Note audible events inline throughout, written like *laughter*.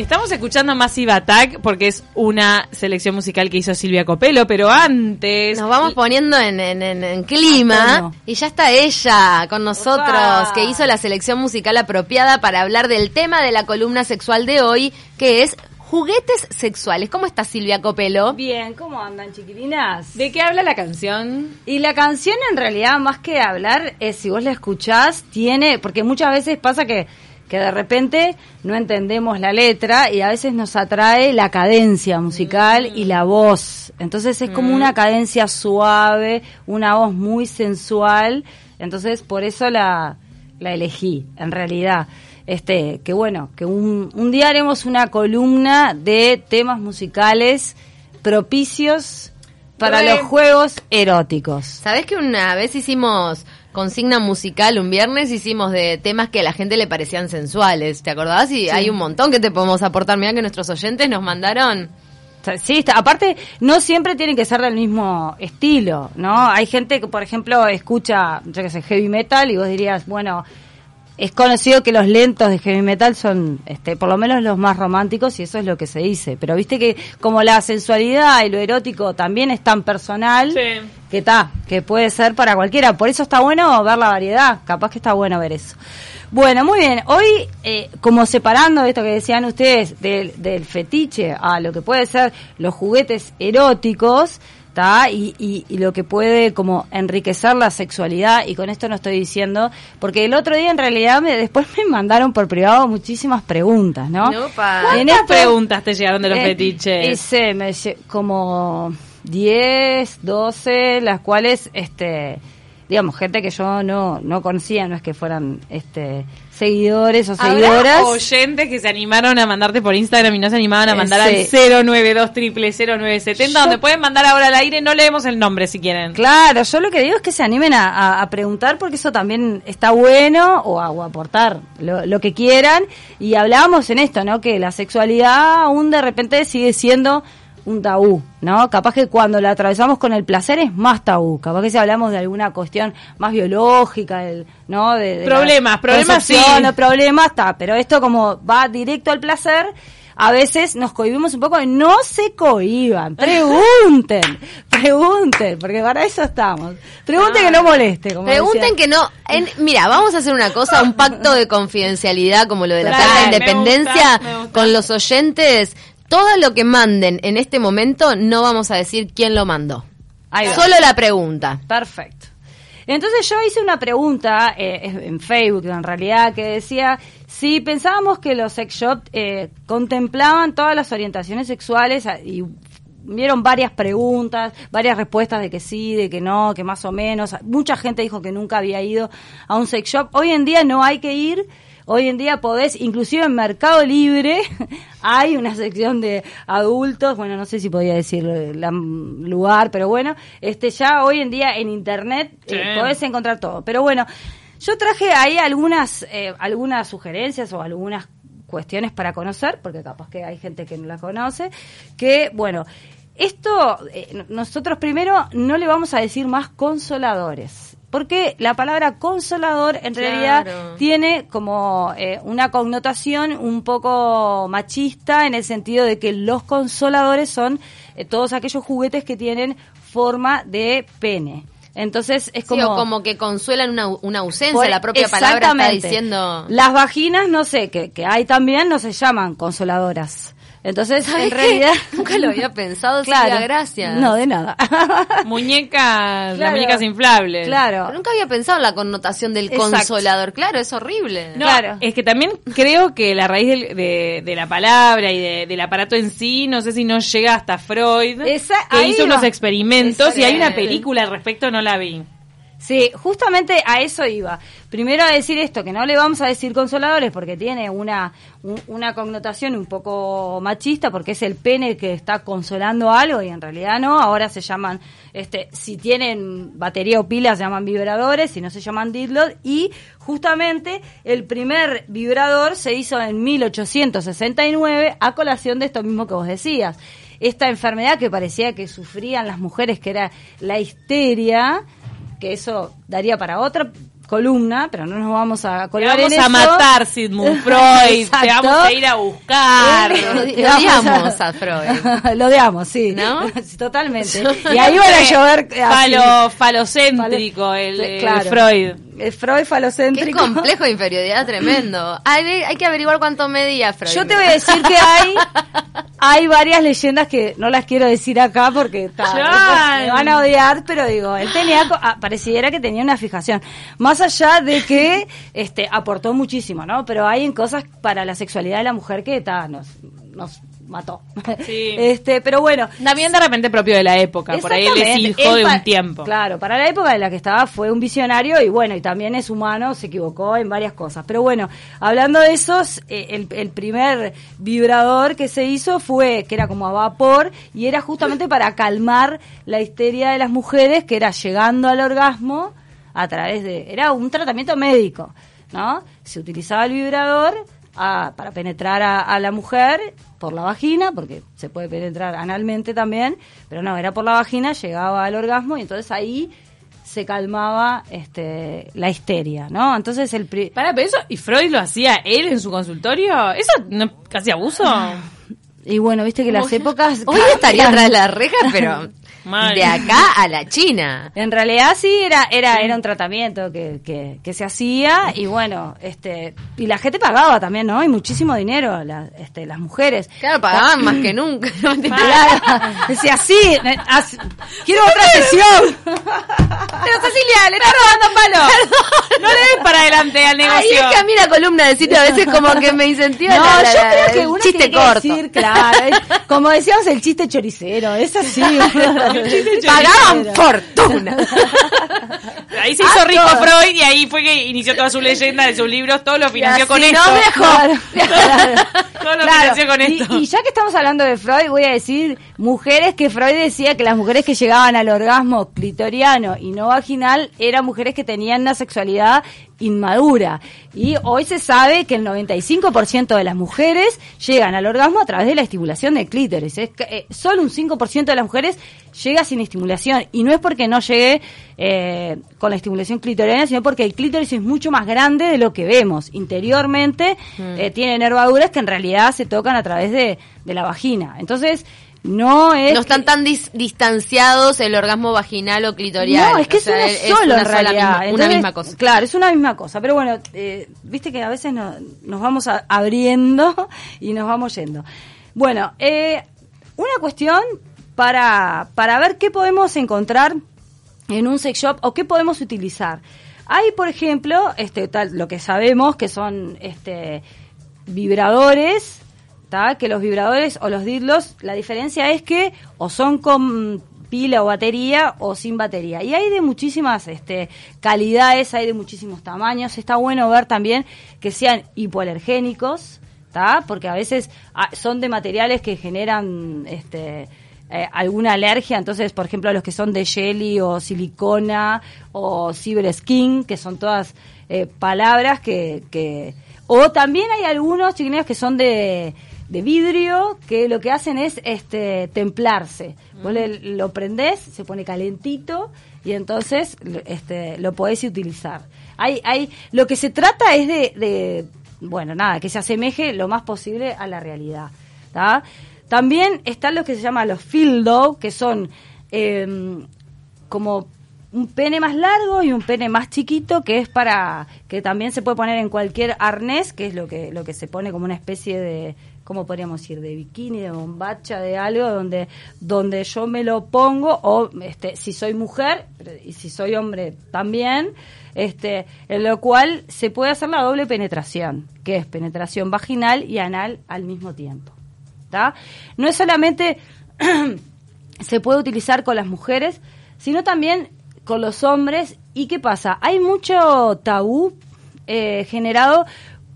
Estamos escuchando Massive Attack porque es una selección musical que hizo Silvia Copelo, pero antes... Nos vamos poniendo en, en- en- en clima y ya está ella con nosotros, Opa. que hizo la selección musical apropiada para hablar del tema de la columna sexual de hoy, que es juguetes sexuales. ¿Cómo está Silvia Copelo? Bien, ¿cómo andan, chiquilinas? ¿De qué habla la canción? Y la canción en realidad, más que hablar, es si vos la escuchás, tiene, porque muchas veces pasa que, que de repente no entendemos la letra y a veces nos atrae la cadencia musical y la voz. Entonces es como una cadencia suave, una voz muy sensual. Entonces por eso la, la elegí, en realidad. Este, que bueno, que un, un día haremos una columna de temas musicales propicios para los juegos eróticos. ¿Sabés que una vez hicimos consigna musical, un viernes hicimos de temas que a la gente le parecían sensuales? ¿Te acordás? Y hay un montón que te podemos aportar. Mira que nuestros oyentes nos mandaron. Sí, está. aparte, no siempre tienen que ser del mismo estilo, ¿no? Hay gente que, por ejemplo, escucha, yo que sé, heavy metal y vos dirías, bueno, es conocido que los lentos de heavy metal son, este, por lo menos los más románticos y eso es lo que se dice. Pero viste que como la sensualidad y lo erótico también es tan personal, Sí. que está, que puede ser para cualquiera. Por eso está bueno ver la variedad, capaz que está bueno ver eso. Bueno, muy bien. Hoy, eh, como separando esto que decían ustedes del, del fetiche a lo que puede ser los juguetes eróticos, ¿tá? Y, y, y lo que puede como enriquecer la sexualidad, y con esto no estoy diciendo, porque el otro día en realidad me, después me mandaron por privado muchísimas preguntas, ¿no? ¿Cuántas preguntas te llegaron de los eh, fetiches? Hice me lle- como 10, 12, las cuales, este, digamos, gente que yo no, no conocía, no es que fueran este, seguidores o ¿Habrá seguidoras. oyentes que se animaron a mandarte por Instagram y no se animaban a Eh, mandar al 092 0970 Yo- donde pueden mandar ahora al aire, no leemos el nombre si quieren. Claro, yo lo que digo es que se animen a, a- a preguntar porque eso también está bueno o a, o a aportar lo, lo que quieran. Y hablábamos en esto, ¿no? Que la sexualidad aún de repente sigue siendo un tabú, ¿no? Capaz que cuando la atravesamos con el placer es más tabú. Capaz que si hablamos de alguna cuestión más biológica, del, ¿no? De, Problemas, problemas sí. No, problemas, está. Pero esto como va directo al placer, a veces nos cohibimos un poco. No se cohiban, pregunten, *laughs* pregunten, porque para eso estamos. Pregunten que no moleste. Como Pregunten decía. que no. en- mira, vamos a hacer una cosa, un pacto de confidencialidad como lo de la Plaza de Independencia gusta. con los oyentes. Todo lo que manden en este momento no vamos a decir quién lo mandó. Solo la pregunta. Perfecto. Entonces yo hice una pregunta eh, en Facebook, en realidad, que decía si pensábamos que los sex shops eh, contemplaban todas las orientaciones sexuales ah, y vieron varias preguntas, varias respuestas de que sí, de que no, que más o menos. Mucha gente dijo que nunca había ido a un sex shop. Hoy en día no hay que ir. Hoy en día podés, inclusive en Mercado Libre, *laughs* hay una sección de adultos, bueno, no sé si podía decir el lugar, pero bueno, este ya hoy en día en internet eh, podés encontrar todo. Pero bueno, yo traje ahí algunas, eh, algunas sugerencias o algunas cuestiones para conocer, porque capaz que hay gente que no la conoce, que bueno, esto eh, nosotros primero no le vamos a decir más consoladores. Porque la palabra consolador en Claro. realidad tiene como eh, una connotación un poco machista en el sentido de que los consoladores son eh, todos aquellos juguetes que tienen forma de pene. Entonces es Sí, como... o como que consuelan una, una ausencia. Por- la propia palabra está diciendo. Las vaginas, no sé, que, que hay también, no se llaman consoladoras. Entonces, ¿Sabes en qué? realidad... *laughs* Nunca lo había pensado, *laughs* claro. Silvia, gracias. No, de nada. *laughs* Muñecas, las Claro. muñecas inflables. claro. Pero nunca había pensado en la connotación del Exacto. consolador. Claro, es horrible. No, Claro. es que también creo que la raíz del- de, de la palabra y de- del aparato en sí, no sé si no llega hasta Freud, Esa- que hizo va. unos experimentos y hay una película al respecto, no la vi. Sí, justamente a eso iba. Primero a decir esto, que no le vamos a decir consoladores porque tiene una, un- una connotación un poco machista, porque es el pene que está consolando algo y en realidad no. Ahora se llaman, este, si tienen batería o pila se llaman vibradores, si no se llaman dildos. Y justamente el primer vibrador se hizo en 1869 a colación de esto mismo que vos decías. Esta enfermedad que parecía que sufrían las mujeres, que era la histeria, que eso daría para otra columna, pero no nos vamos a colgar Te vamos en a eso. matar, Sigmund Freud. *laughs* te vamos a ir a buscar. *laughs* Lo odiamos a Freud. *laughs* Lo odiamos, sí. ¿No? Sí, Totalmente. Y ahí van a llover. Falo, falocéntrico, el, claro. Freud. Eh, Freud Qué falocéntrico. complejo de inferioridad tremendo. Hay, hay que averiguar cuánto medía Freud. Yo te voy a decir que hay hay varias leyendas que no las quiero decir acá porque ta, me van a odiar, pero digo, él tenía ah, pareciera que tenía una fijación. Más allá de que este aportó muchísimo, ¿no? Pero hay en cosas para la sexualidad de la mujer que ta, nos nos mató. Sí. *laughs* Este, pero bueno, También de repente propio de la época. Por ahí él es hijo de un tiempo. Claro, para la época en la que estaba fue un visionario y bueno, y también es humano, se equivocó en varias cosas. Pero bueno, hablando de esos, eh, el, el primer vibrador que se hizo fue, que era como a vapor, y era justamente para calmar la histeria de las mujeres, que era llegando al orgasmo a través de... Era un tratamiento médico, ¿no? Se utilizaba el vibrador a- para penetrar a, a la mujer por la vagina, porque se puede penetrar analmente también, pero no, era por la vagina, llegaba al orgasmo y entonces ahí se calmaba este, la histeria, ¿no? Entonces el... pri- Para, pero eso, ¿y Freud lo hacía él en su consultorio? ¿Eso no casi abuso? *laughs* y bueno, viste que las épocas... Hoy estaría tras las rejas, pero *laughs* Mal. de acá a la China. En realidad sí era era era un tratamiento que, que, que se hacía y bueno este y la gente pagaba también no y muchísimo dinero la- este las mujeres Claro, pagaban más que nunca. *laughs* Claro, decía sí haz- quiero otra sesión *laughs* Pero Cecilia, le está robando palo. No le des para adelante al Ahí negocio. es que a mí la columna de sitio a veces como que me incentiva no la- la- yo la- creo que uno chiste tiene que corto. decir claro es- como decíamos el chiste choricero es así *laughs* Pagaban fortuna. Ahí se hizo rico Freud y ahí fue que inició toda su leyenda de sus libros. Todo lo financió con esto. no dejó. Claro. Todo lo Claro, financió con y- esto. Y, ya que estamos hablando de Freud, voy a decir mujeres que Freud decía que las mujeres que llegaban al orgasmo clitoriano y no vaginal eran mujeres que tenían una sexualidad inmadura. Y hoy se sabe que el 95% de las mujeres llegan al orgasmo a través de la estimulación del clítoris. Es que, eh, solo un 5% de las mujeres llega sin estimulación. Y no es porque no llegue eh, con la estimulación clitoriana, sino porque el clítoris es mucho más grande de lo que vemos. Interiormente eh, tiene nervaduras que en realidad se tocan a través de, de la vagina. Entonces, no es... No están tan dis- distanciados el orgasmo vaginal o clitorial. No, es que O sea, es uno solo una en sola realidad. misma- una misma cosa. Claro, es una misma cosa. Pero bueno, eh, viste que a veces no- nos vamos a- abriendo *laughs* y nos vamos yendo. Bueno, eh, una cuestión para, para ver qué podemos encontrar en un sex shop o qué podemos utilizar. Hay, por ejemplo, este, tal, lo que sabemos que son este, vibradores, ¿tá? que los vibradores o los dildos, la diferencia es que o son con pila o batería o sin batería. Y hay de muchísimas este, calidades, hay de muchísimos tamaños. Está bueno ver también que sean hipoalergénicos, ¿tá? porque a veces ah, son de materiales que generan este, eh, alguna alergia, entonces, por ejemplo, los que son de jelly o silicona o cyber skin, que son todas eh, palabras que, que... O también hay algunos chiquineros que son de, de vidrio, que lo que hacen es este templarse. Vos le- lo prendés, se pone calentito y entonces lo- este, lo podés utilizar. Hay, hay, lo que se trata es de, de, bueno, nada, que se asemeje lo más posible a la realidad. ¿tá? También están los que se llaman los dildo, que son eh, como un pene más largo y un pene más chiquito que es para que también se puede poner en cualquier arnés que es lo que lo que se pone como una especie de cómo podríamos decir de bikini de bombacha de algo donde donde yo me lo pongo o este si soy mujer y si soy hombre también este en lo cual se puede hacer la doble penetración que es penetración vaginal y anal al mismo tiempo ¿tá? no es solamente *clears throat* se puede utilizar con las mujeres, sino también con los hombres. ¿Y qué pasa? Hay mucho tabú eh, generado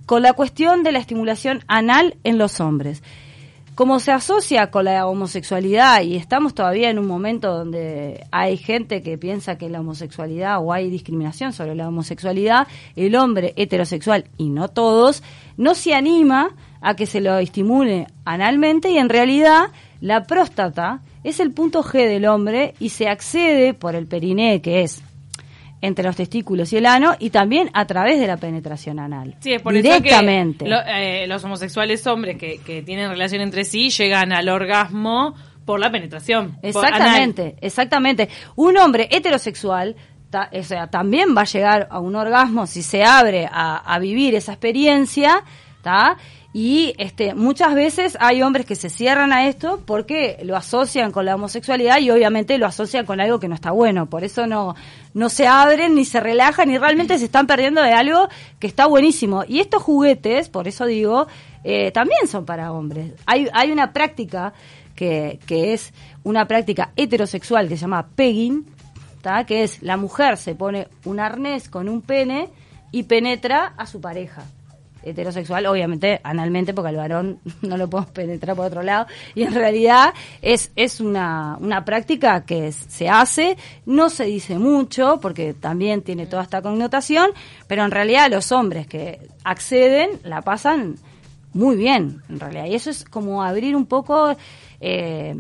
con la cuestión de la estimulación anal en los hombres. Como se asocia con la homosexualidad y estamos todavía en un momento donde hay gente que piensa que la homosexualidad o hay discriminación sobre la homosexualidad, el hombre heterosexual y no todos, no se anima a que se lo estimule analmente y en realidad la próstata es el punto G del hombre y se accede por el periné, que es entre los testículos y el ano y también a través de la penetración anal. Sí, es por Directamente. eso que lo- eh, los homosexuales hombres que, que tienen relación entre sí llegan al orgasmo por la penetración. Exactamente, exactamente. Un hombre heterosexual ta- o sea, también va a llegar a un orgasmo si se abre a, a vivir esa experiencia, Y este, muchas veces hay hombres que se cierran a esto porque lo asocian con la homosexualidad y obviamente lo asocian con algo que no está bueno. Por eso no, no se abren, ni se relajan, ni realmente se están perdiendo de algo que está buenísimo. Y estos juguetes, por eso digo, eh, también son para hombres. Hay, hay una práctica que, que es una práctica heterosexual que se llama pegging, que es la mujer se pone un arnés con un pene y penetra a su pareja heterosexual, obviamente analmente, porque al varón *laughs* no lo podemos penetrar por otro lado, y en realidad es, es una, una práctica que se hace, no se dice mucho, porque también tiene toda esta connotación, pero en realidad los hombres que acceden la pasan muy bien, en realidad, y eso es como abrir un poco... Eh,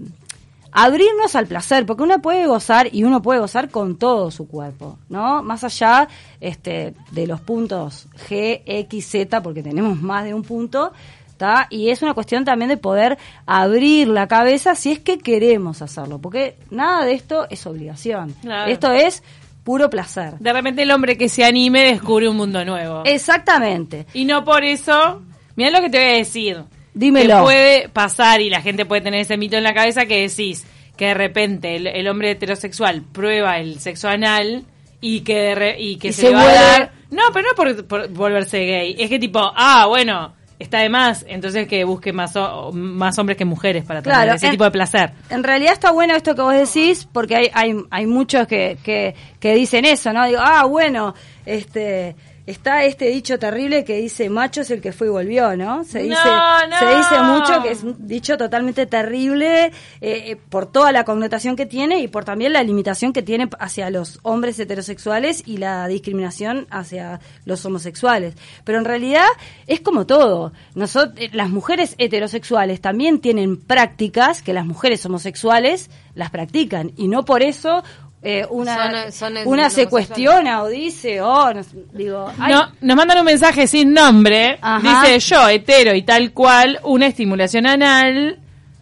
abrirnos al placer, porque uno puede gozar y uno puede gozar con todo su cuerpo, ¿no? Más allá este, de los puntos G, X, Z, porque tenemos más de un punto, ¿tá? Y es una cuestión también de poder abrir la cabeza si es que queremos hacerlo, porque nada de esto es obligación. Claro. Esto es puro placer. De repente el hombre que se anime descubre un mundo nuevo. Exactamente. Y no por eso, mira lo que te voy a decir. Dímelo. Que puede pasar y la gente puede tener ese mito en la cabeza que decís que de repente el, el hombre heterosexual prueba el sexo anal y que de re- y que Y se, se le va a dar- No, pero no por, por volverse gay. Es que tipo, ah, bueno, está de más, entonces que busque más, o- más hombres que mujeres para tener Claro, ese en- tipo de placer. En realidad está bueno esto que vos decís, porque hay, hay, hay muchos que, que, que dicen eso, ¿no? Digo, ah, bueno, este está este dicho terrible que dice macho es el que fue y volvió, ¿no? Se dice, No, no. se dice mucho que es un dicho totalmente terrible eh, eh, por toda la connotación que tiene y por también la limitación que tiene hacia los hombres heterosexuales y la discriminación hacia los homosexuales. Pero en realidad es como todo. Nosotros, las mujeres heterosexuales también tienen prácticas que las mujeres homosexuales las practican y no por eso eh, una, Son- son una se cuestiona o dice, oh, no digo, ay, No, nos mandan un mensaje sin nombre. Ajá. Dice yo, hetero y tal cual, una estimulación anal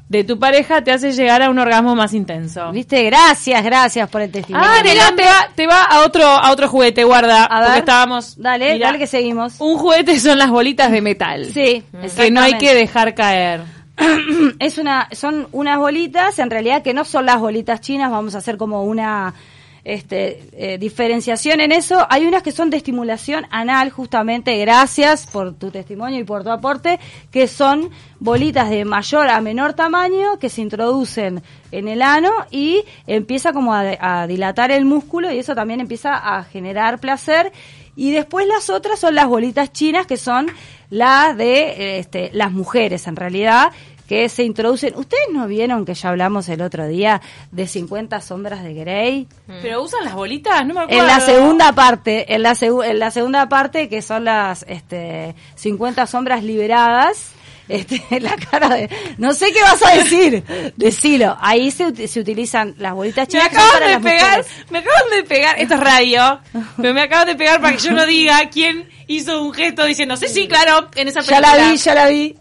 de tu pareja te hace llegar a un orgasmo más intenso. viste, gracias, gracias por el testimonio. Ah, mira, te va, te va a otro, a otro juguete, guarda. A ver, porque estábamos. dale, mirá, dale que seguimos. Un juguete son las bolitas de metal. Sí, Que no hay que dejar caer. *clears throat* es una son unas bolitas en realidad que no son las bolitas chinas vamos a hacer como una este, eh, diferenciación en eso. Hay unas que son de estimulación anal justamente. Gracias por tu testimonio y por tu aporte que son bolitas de mayor a menor tamaño que se introducen en el ano y empieza como a, a dilatar el músculo y eso también empieza a generar placer. Y después las otras son las bolitas chinas que son las de este, las mujeres en realidad que se introducen. ¿Ustedes no vieron que ya hablamos el otro día de 50 sombras de Grey? ¿Pero usan las bolitas? No me acuerdo. En la segunda parte, en la, segu- en la segunda parte que son las este, 50 sombras liberadas. *laughs* Este, la cara de no sé qué vas a decir decilo ahí se, se utilizan las bolitas Me chinas que son acaban para de las pegar, mujeres. me acaban de pegar, esto es radio, pero me acaban de pegar para que yo no diga quién hizo un gesto diciendo, sí, sí, claro, en esa ya película. la vi ya la vi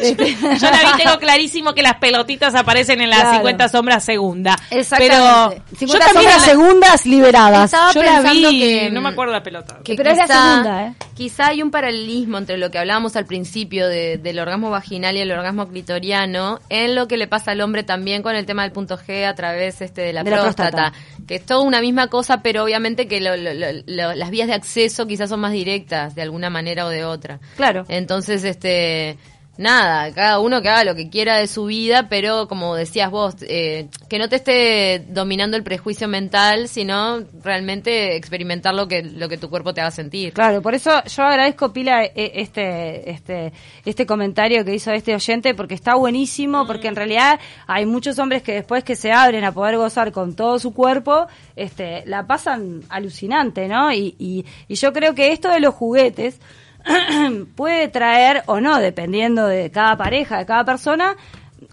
Yo la vi, *laughs* tengo clarísimo que las pelotitas aparecen en las Claro. 50 sombras segunda. Exactamente. Pero 50 yo también sombras la- segundas liberadas Estaba yo la vi, que, no me acuerdo la pelota. que Pero es la segunda, ¿eh? Quizá hay un paralelismo entre lo que hablábamos al principio de- del orgasmo vaginal y el orgasmo clitoriano en lo que le pasa al hombre también con el tema del punto G a través este de la, De la próstata, próstata. que es toda una misma cosa, pero obviamente que lo- lo- lo- lo- las vías de acceso quizás son más directas de alguna manera o de otra. Claro. Entonces, este, nada, cada uno que haga lo que quiera de su vida, pero como decías vos, eh, que no te esté dominando el prejuicio mental, sino realmente experimentar lo que, lo que tu cuerpo te haga sentir. Claro, por eso yo agradezco Pila eh, este este este comentario que hizo este oyente porque está buenísimo, porque en realidad hay muchos hombres que después que se abren a poder gozar con todo su cuerpo, este la pasan alucinante, ¿no? Y, y, y yo creo que esto de los juguetes *clears throat* puede traer o no, dependiendo de cada pareja, de cada persona,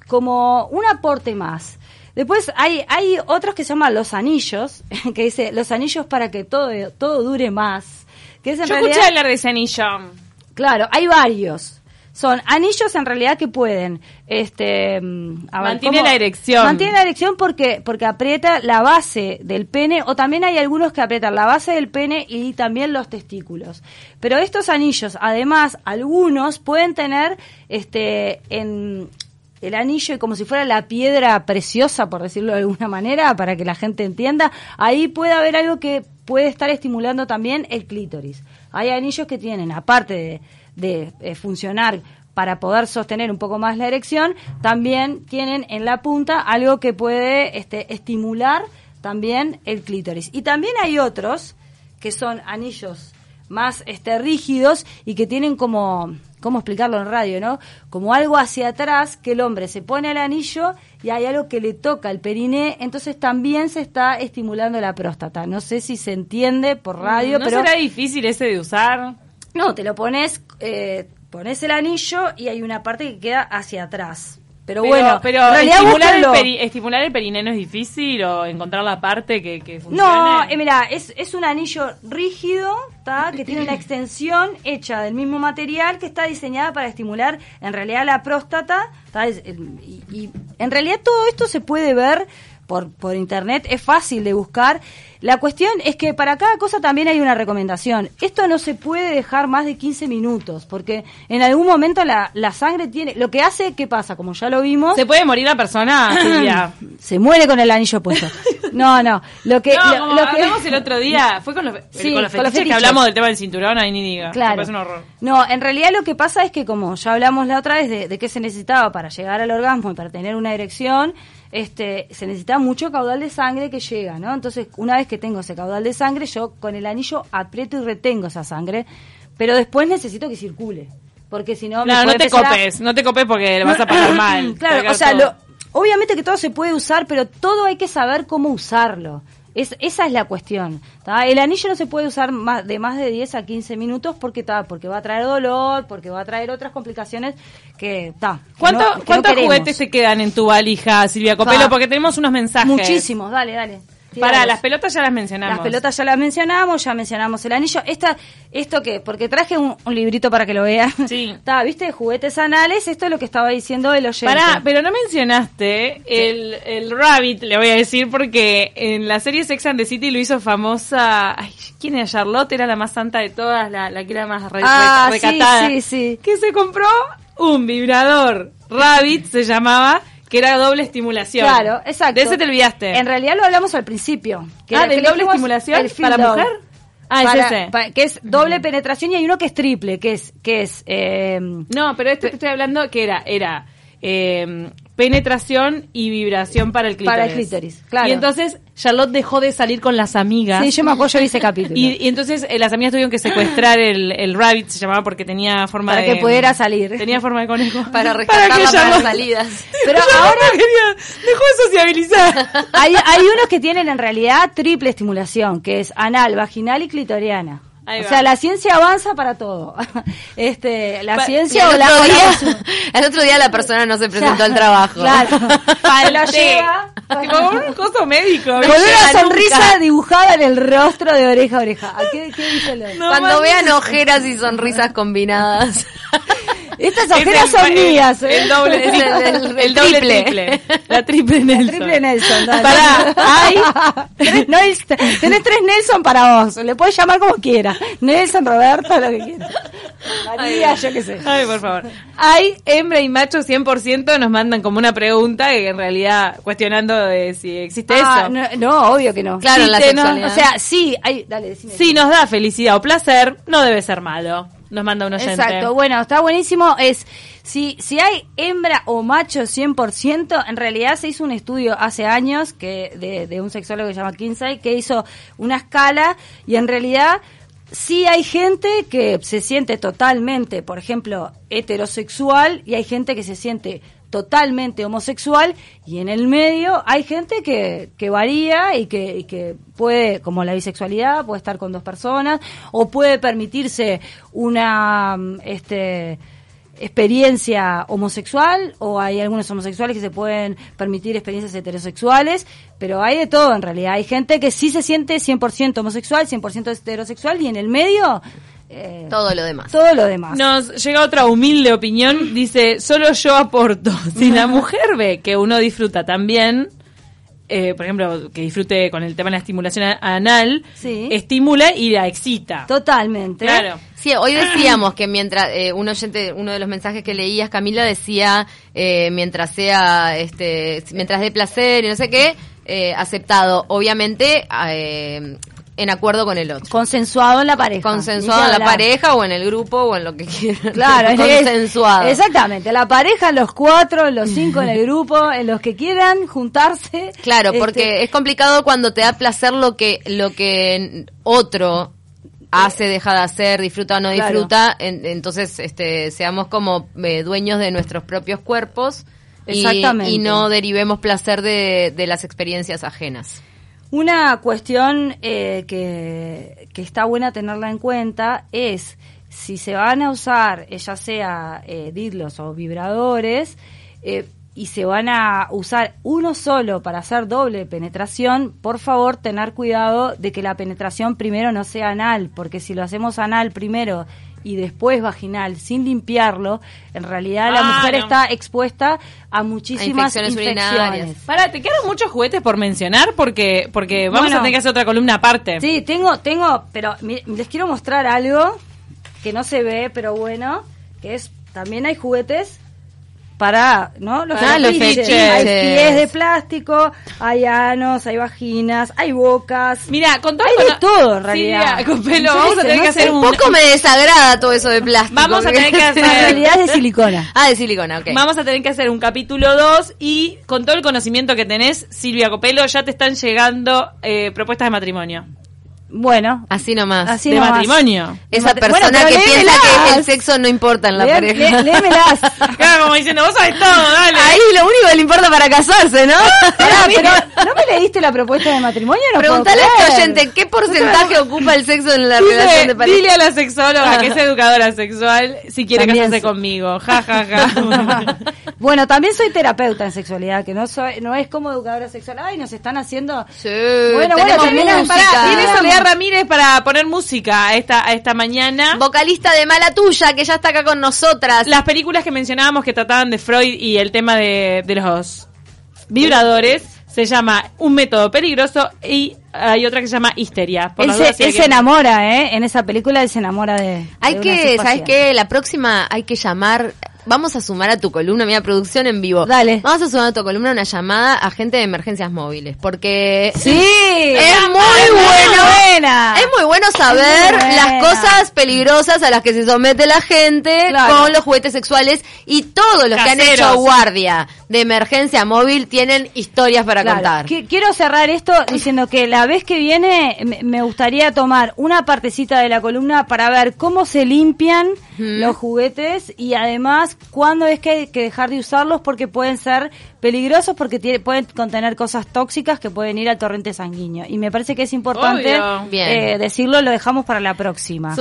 como un aporte más. Después hay, hay otros que se llaman los anillos, *laughs* que dice los anillos para que todo, todo dure más. Que es en Yo realidad- escuché hablar de ese anillo. Claro, hay varios. Son anillos en realidad que pueden, este, mm, a Mantiene la erección. Mantiene la erección porque porque aprieta la base del pene o también hay algunos que aprietan la base del pene y también los testículos. Pero estos anillos, además, algunos pueden tener, este, en el anillo y como si fuera la piedra preciosa, por decirlo de alguna manera, para que la gente entienda, ahí puede haber algo que puede estar estimulando también el clítoris. Hay anillos que tienen, aparte de, de, eh, funcionar para poder sostener un poco más la erección, también tienen en la punta algo que puede este, estimular también el clítoris. Y también hay otros que son anillos más este, rígidos y que tienen como, ¿cómo explicarlo en radio, no? Como algo hacia atrás que el hombre se pone el anillo y hay algo que le toca el periné, entonces también se está estimulando la próstata. No sé si se entiende por radio, ¿No pero... será difícil ese de usar? No, te lo pones, eh, pones el anillo y hay una parte que queda hacia atrás. Pero, bueno, pero estimular, el peri- estimular el periné no es difícil o encontrar la parte que, que funcione. No, eh, mira, es, es un anillo rígido, ¿tá? que tiene una extensión hecha del mismo material que está diseñada para estimular en realidad la próstata. Es- el- y, y en realidad todo esto se puede ver por, por internet, es fácil de buscar. La cuestión es que para cada cosa también hay una recomendación. Esto no se puede dejar más de 15 minutos, porque en algún momento la, la sangre tiene... Lo que hace, ¿qué pasa? Como ya lo vimos... ¿Se puede morir la persona, *clears throat* Silvia? se muere con el anillo puesto. No, no. Lo que, no, lo- como lo que- hablamos el otro día, fue con los, Sí, con los con los fetiches que hablamos del tema del cinturón, ahí ni diga. Me Claro. parece un horror. No, en realidad lo que pasa es que como ya hablamos la otra vez de, de qué se necesitaba para llegar al orgasmo y para tener una erección, este, se necesita mucho caudal de sangre que llega, ¿no? Entonces, una vez que tengo ese caudal de sangre, yo con el anillo aprieto y retengo esa sangre, pero después necesito que circule, porque si no me Claro, no puede te a- copes, no te copes porque le vas a pasar *clears throat* mal. Claro, o sea, lo- obviamente que todo se puede usar, pero todo hay que saber cómo usarlo. Es, esa es la cuestión. ¿tá? El anillo no se puede usar más, de más de 10 a 15 minutos porque porque va a traer dolor, porque va a traer otras complicaciones que está. ¿Cuánto- ¿Cuántos juguetes se quedan en tu valija, Silvia Copelo? Porque tenemos unos mensajes. Muchísimos, dale, dale. Para, las pelotas ya las mencionamos. Las pelotas ya las mencionamos, ya mencionamos el anillo. Esta, ¿Esto qué? Porque traje un, un librito para que lo vean. Sí. *laughs* Está, ¿viste? Juguetes anales. Esto es lo que estaba diciendo el oyente. Pará, pero no mencionaste el, el Rabbit, le voy a decir, porque en la serie Sex and the City lo hizo famosa. Ay, ¿quién era Charlotte? Era la más santa de todas, la, la que era más re- Ah, re- sí, recatada. sí, sí. Que se compró un vibrador. Rabbit se llamaba, que era doble estimulación. Claro, exacto. De ese te olvidaste. En realidad lo hablamos al principio. Ah, que ¿del le doble estimulación el para dog. mujer? Ah, es Para- ese. pa- que es doble penetración y hay uno que es triple, que es que es eh, No, pero esto que estoy hablando que era, era eh, penetración y vibración para el clítoris. Para el clítoris, claro. Y entonces Charlotte dejó de salir con las amigas. Sí, yo me acuerdo de ese capítulo. Y, y entonces eh, las amigas tuvieron que secuestrar el, el rabbit, se llamaba porque tenía forma Para de... que pudiera salir. Tenía forma de conejo. *laughs* Para rescatarla que para Charlotte- las salidas. *laughs* Pero Charlotte ahora quería- dejó de sociabilizar. hay, hay unos que tienen en realidad triple estimulación, que es anal, vaginal y clitoriana. Ahí o va. sea, la ciencia avanza para todo. *laughs* Este, la Pa- ciencia el o la, la día, el *laughs* otro día la persona no se presentó al trabajo. Claro. *laughs* Falté. lleva. Tipo, con un coso médico. Con una sonrisa nunca. dibujada en el rostro de oreja a oreja. ¿A ¿Qué, qué dice No, Cuando vean ojeras y sonrisas combinadas. Estas *laughs* Es ojeras el- son mías. ¿eh? El doble, Es el- el- el, *laughs* el doble triple. triple. *laughs* La triple Nelson. Triple Nelson, dale. Pará. Tres Nelson- tenés tres Nelson para vos. Le puedes llamar como quieras. Nelson, Roberto, lo que quieras. María, yo qué sé. Ay, por favor. Hay hembra y macho 100% nos mandan como una pregunta que en realidad cuestionando de si existe Ah, eso. no, no, obvio que no. Claro, Sí, la no, sexualidad. O sea, sí, hay, dale, decime. Si nos da felicidad o placer, no debe ser malo. Nos manda un oyente. Exacto, bueno, está buenísimo. Es si, si hay hembra o macho 100%, en realidad se hizo un estudio hace años que de, de un sexólogo que se llama Kinsey que hizo una escala y en realidad sí hay gente que se siente totalmente, por ejemplo, heterosexual y hay gente que se siente totalmente homosexual y en el medio hay gente que, que varía y que, y que puede, como la bisexualidad, puede estar con dos personas o puede permitirse una, este, experiencia homosexual o hay algunos homosexuales que se pueden permitir experiencias heterosexuales, pero hay de todo en realidad. Hay gente que sí se siente 100% homosexual, 100% heterosexual y en el medio eh, todo lo demás. Todo lo demás. Nos llega otra humilde opinión, dice, solo yo aporto. *laughs* Si la mujer ve que uno disfruta también, eh, por ejemplo, que disfrute con el tema de la estimulación anal, Sí. estimula y la excita. Totalmente. Claro. Sí, hoy decíamos que mientras eh, un oyente, uno de los mensajes que leías, Camila decía eh, mientras sea, este, mientras dé placer y no sé qué, eh, aceptado, obviamente eh, en acuerdo con el otro, Consensuado en la pareja. consensuado en la hablar. pareja o en el grupo o en lo que quieran, Claro, *laughs* es- consensuado. exactamente. La pareja, los cuatro, los cinco en el grupo, en los que quieran juntarse. Claro, Este, porque es complicado cuando te da placer lo que lo que otro hace, deja de hacer, disfruta o no Claro. disfruta, en- entonces este seamos como eh, dueños de nuestros propios cuerpos y, y no derivemos placer de, de las experiencias ajenas. Una cuestión eh, que, está buena tenerla en cuenta es si se van a usar, eh, ya sea eh, dildos o vibradores, eh, y se van a usar uno solo para hacer doble penetración, por favor tener cuidado de que la penetración primero no sea anal, porque si lo hacemos anal primero y después vaginal sin limpiarlo, en realidad la Ah, mujer no. está expuesta a muchísimas infecciones infecciones. urinarias. Para, te quedaron muchos juguetes por mencionar porque porque vamos Bueno. a tener que hacer otra columna aparte. Sí, tengo, tengo, pero mi- les quiero mostrar algo que no se ve, pero bueno, que es, también hay juguetes para, ¿no? Los Ah, los fetiches. Hay pies de plástico, hay anos, hay vaginas, hay bocas. Mira, con todo Hay de todo, en realidad. Silvia, con pelo, No vamos a tener no que sé. hacer Un un poco me desagrada todo eso de plástico. Vamos a tener que hacer- *laughs* En realidad es de silicona. Ah, de silicona, ok. Vamos a tener que hacer un capítulo 2 y con todo el conocimiento que tenés, Silvia Copelo, ya te están llegando eh, propuestas de matrimonio. Bueno, Así nomás. Así de nomás. matrimonio. Esa persona que piensa que el sexo no importa en la lé- pareja. lé- léemelas. *laughs* Claro, como diciendo, vos sabés todo, dale. Ahí lo único que le importa para casarse, ¿no? *laughs* Pará, pero ¿no me leíste la propuesta de matrimonio? No Preguntale a este oyente, ¿qué porcentaje ocupa el sexo en la relación Dile, de pareja? dile a la sexóloga que es *laughs* educadora sexual si quiere También casarse sí. conmigo. Ja, ja, ja. Bueno, también soy terapeuta en sexualidad, que no soy, no es como educadora sexual. Ay, nos están haciendo. Sí, Bueno, bueno, música. Pará, Ramírez para poner música a esta, a esta mañana. Vocalista de Mala Tuya, que ya está acá con nosotras. Las películas que mencionábamos que trataban de Freud y el tema de, de los vibradores se llama Un método peligroso y hay otra que se llama Histeria. Por Él, se, él enamora, ¿eh? En esa película él se enamora de. Hay de una que, ¿sabes qué? La próxima hay que llamar. Vamos a sumar a tu columna, mira, producción en vivo. Dale. Vamos a sumar a tu columna una llamada a gente de emergencias móviles. Porque Sí, es muy bueno. buena. Es muy bueno saber muy las cosas peligrosas a las que se somete la gente Claro. con los juguetes sexuales y todos los que han Caseros. hecho guardia de emergencia móvil tienen historias para Claro. contar. Qui- Quiero cerrar esto diciendo que la vez que viene me- me gustaría tomar una partecita de la columna para ver cómo se limpian los juguetes y además cuándo es que hay que dejar de usarlos porque pueden ser peligrosos porque tiene- pueden contener cosas tóxicas que pueden ir al torrente sanguíneo. Y me parece que es importante eh, decirlo, lo dejamos para la próxima.